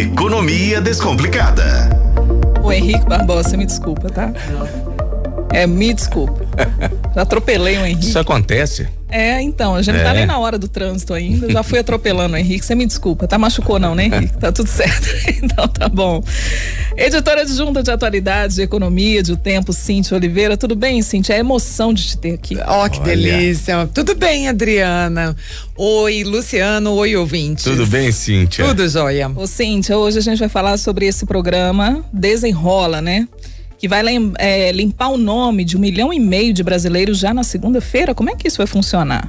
Economia Descomplicada. O Henrique Barbosa, me desculpa, tá? É, me desculpa. Já atropelei o Henrique. Isso acontece? É, então, a gente não tá É. nem na hora do trânsito ainda, já fui atropelando o Henrique, você me desculpa, tá? Machucou não, né, Henrique? Tá tudo certo. Então tá bom. Editora adjunta de atualidades, de economia, de o tempo, Cíntia Oliveira. Tudo bem, Cíntia? É emoção de te ter aqui. Ó, que Olha. delícia. Tudo bem, Adriana? Oi, Luciano. Oi, ouvintes. Tudo bem, Cíntia? Tudo jóia. Ô, Cíntia, hoje a gente vai falar sobre esse programa Desenrola, né? Que vai é, limpar o nome de um milhão e meio de brasileiros já na segunda-feira. Como é que isso vai funcionar?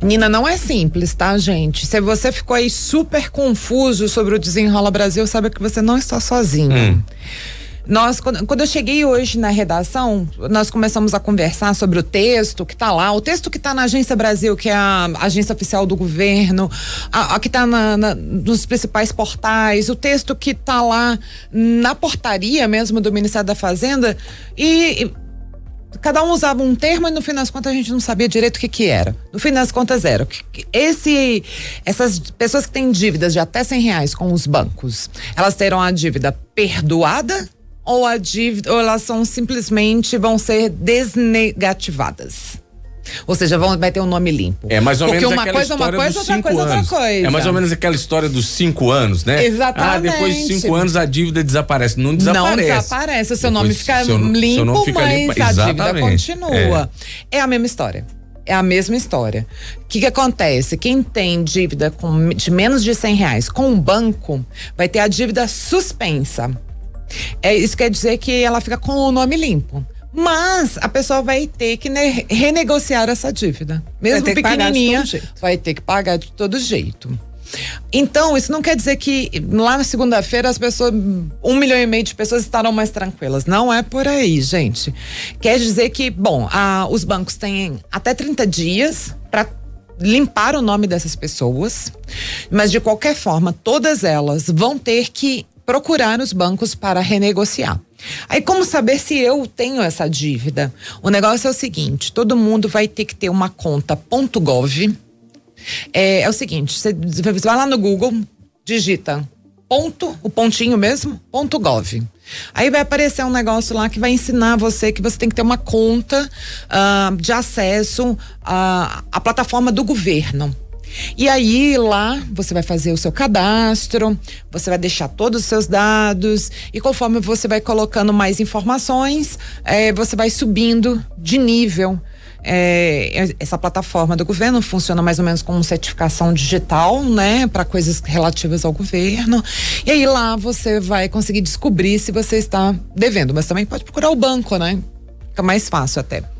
Menina, não é simples, tá, gente? Se você ficou aí super confuso sobre o Desenrola Brasil, saiba que você não está sozinho. Hum. Nós, quando, quando eu cheguei hoje na redação, nós começamos a conversar sobre o texto que tá lá, o texto que tá na Agência Brasil, que é a agência oficial do governo, a, a que tá na- nos principais portais, o texto que tá lá na portaria mesmo do Ministério da Fazenda e- e cada um usava um termo e no fim das contas a gente não sabia direito o que que era. No fim das contas era. Esse, essas pessoas que têm dívidas de até 100 reais com os bancos, elas terão a dívida perdoada ou a dívida, ou elas são simplesmente vão ser desnegativadas. Ou seja, vão, vai ter um nome limpo. É mais ou Porque menos uma aquela coisa é uma história coisa, dos outra cinco coisa é anos. outra coisa. É mais ou menos aquela história dos cinco anos, né? Exatamente. Ah, depois de cinco anos a dívida desaparece. Não desaparece. Não desaparece, o seu nome fica seu- seu limpo, nome fica mas limpo. a dívida continua. É. a mesma história. É a mesma história. O que, que acontece? Quem tem dívida com, de menos de 100 reais com um banco vai ter a dívida suspensa. É, isso quer dizer que ela fica com o nome limpo. Mas a pessoa vai ter que ne- renegociar essa dívida. Mesmo de pequenininha, vai ter que pagar de todo jeito. Então, isso não quer dizer que lá na segunda-feira as pessoas, um milhão e meio de pessoas estarão mais tranquilas. Não é por aí, gente. Quer dizer que, bom, a- os bancos têm até 30 dias para limpar o nome dessas pessoas, mas de qualquer forma, todas elas vão ter que procurar os bancos para renegociar. Aí, como saber se eu tenho essa dívida? O negócio é o seguinte: todo mundo vai ter que ter uma conta .gov. É, é o seguinte: você vai lá no Google, digita ponto, o pontinho mesmo, ponto gov. Aí vai aparecer um negócio lá que vai ensinar você que você tem que ter uma conta ah, de acesso à, à plataforma do governo. E aí lá você vai fazer o seu cadastro, você vai deixar todos os seus dados e conforme você vai colocando mais informações, eh, você vai subindo de nível. É, essa plataforma do governo funciona mais ou menos como certificação digital, né, para coisas relativas ao governo. E aí lá você vai conseguir descobrir se você está devendo, mas também pode procurar o banco, né? Fica mais fácil até.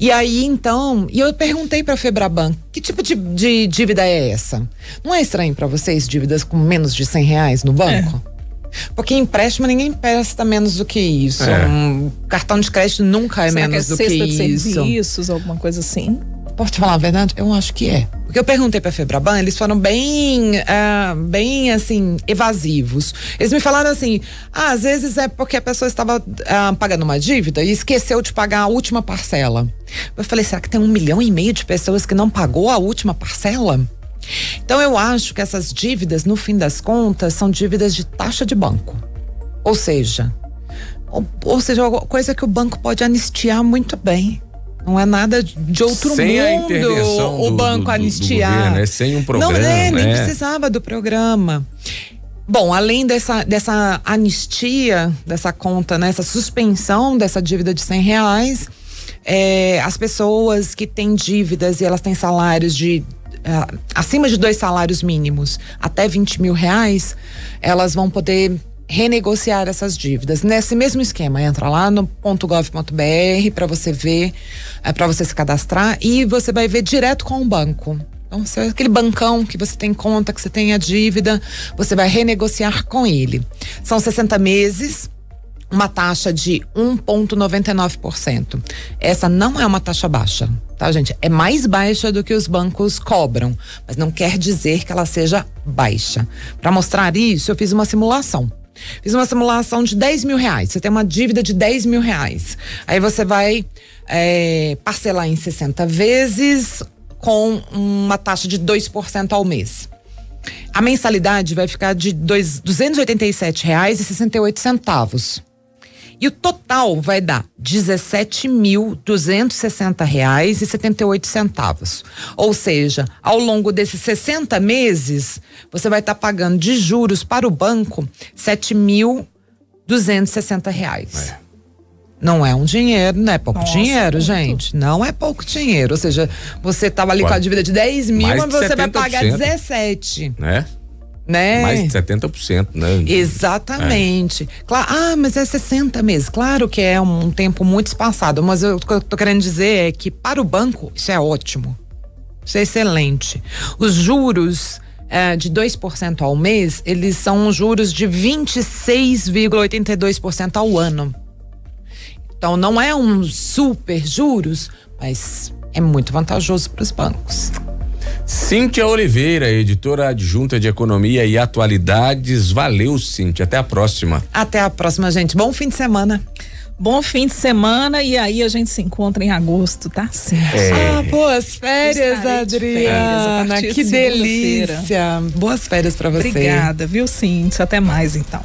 E aí, então, e eu perguntei para a Febraban, que tipo de, de dívida é essa? Não é estranho para vocês dívidas com menos de 100 reais no banco? Porque empréstimo ninguém empresta menos do que isso. É. Um cartão de crédito nunca é Será menos que é do que cesta de isso. serviços, alguma coisa assim? Posso te falar a verdade? Eu acho que é. Porque eu perguntei pra Febraban, eles foram bem, ah, bem assim, evasivos. Eles me falaram assim: ah, às vezes é porque a pessoa estava ah, pagando uma dívida e esqueceu de pagar a última parcela. Eu falei: será que tem um milhão e meio de pessoas que não pagou a última parcela? Então eu acho que essas dívidas, no fim das contas, são dívidas de taxa de banco. Ou seja, ou, ou seja, coisa que o banco pode anistiar muito bem. Não é nada de outro Sem a mundo intervenção o do- banco do- do anistiar. governo, é sem um programa, Não, é, nem né? precisava do programa. Bom, além dessa, dessa anistia, dessa conta, né, essa suspensão dessa dívida de 100 reais, é, as pessoas que têm dívidas e elas têm salários de ah, acima de dois salários mínimos até 20 mil reais, elas vão poder renegociar essas dívidas. Nesse mesmo esquema, entra lá no .gov.br para você ver, para você se cadastrar e você vai ver direto com o banco. Então, é aquele bancão que você tem conta, que você tem a dívida, você vai renegociar com ele. São 60 meses, uma taxa de 1,99%. Essa não é uma taxa baixa, tá, gente? É mais baixa do que os bancos cobram, mas não quer dizer que ela seja baixa. Para mostrar isso, eu fiz uma simulação. Fiz uma simulação de 10 mil reais. Você tem uma dívida de 10 mil reais. Aí você vai é, parcelar em 60 vezes com uma taxa de 2% ao mês. A mensalidade vai ficar de R$ 287,68. E o total vai dar R$ 17.260,78. Ou seja, ao longo desses 60 meses, você vai estar tá pagando de juros para o banco 7.260 reais. É. Não é um dinheiro, não é pouco Nossa, dinheiro, muito. gente. Não é pouco dinheiro. Ou seja, você estava ali com a dívida de 10 mil, mas você vai pagar 17. Né? Né? Mais de 70%, né? Exatamente. É. Claro, ah, mas é 60 meses. Claro que é um tempo muito espaçado, mas eu, o que eu tô querendo dizer é que para o banco isso é ótimo. Isso é excelente. Os juros é, de 2% ao mês, eles são juros de 26,82% ao ano. Então não é um super juros, mas é muito vantajoso para os bancos. Cíntia Oliveira, editora adjunta de Economia e Atualidades. Valeu, Cíntia. Até a próxima. Até a próxima, gente. Bom fim de semana. Bom fim de semana e aí a gente se encontra em agosto, tá? Sim. É. Ah, boas férias, Adriana. Férias que delícia. Boas férias para você. Obrigada, viu, Cíntia? Até mais então.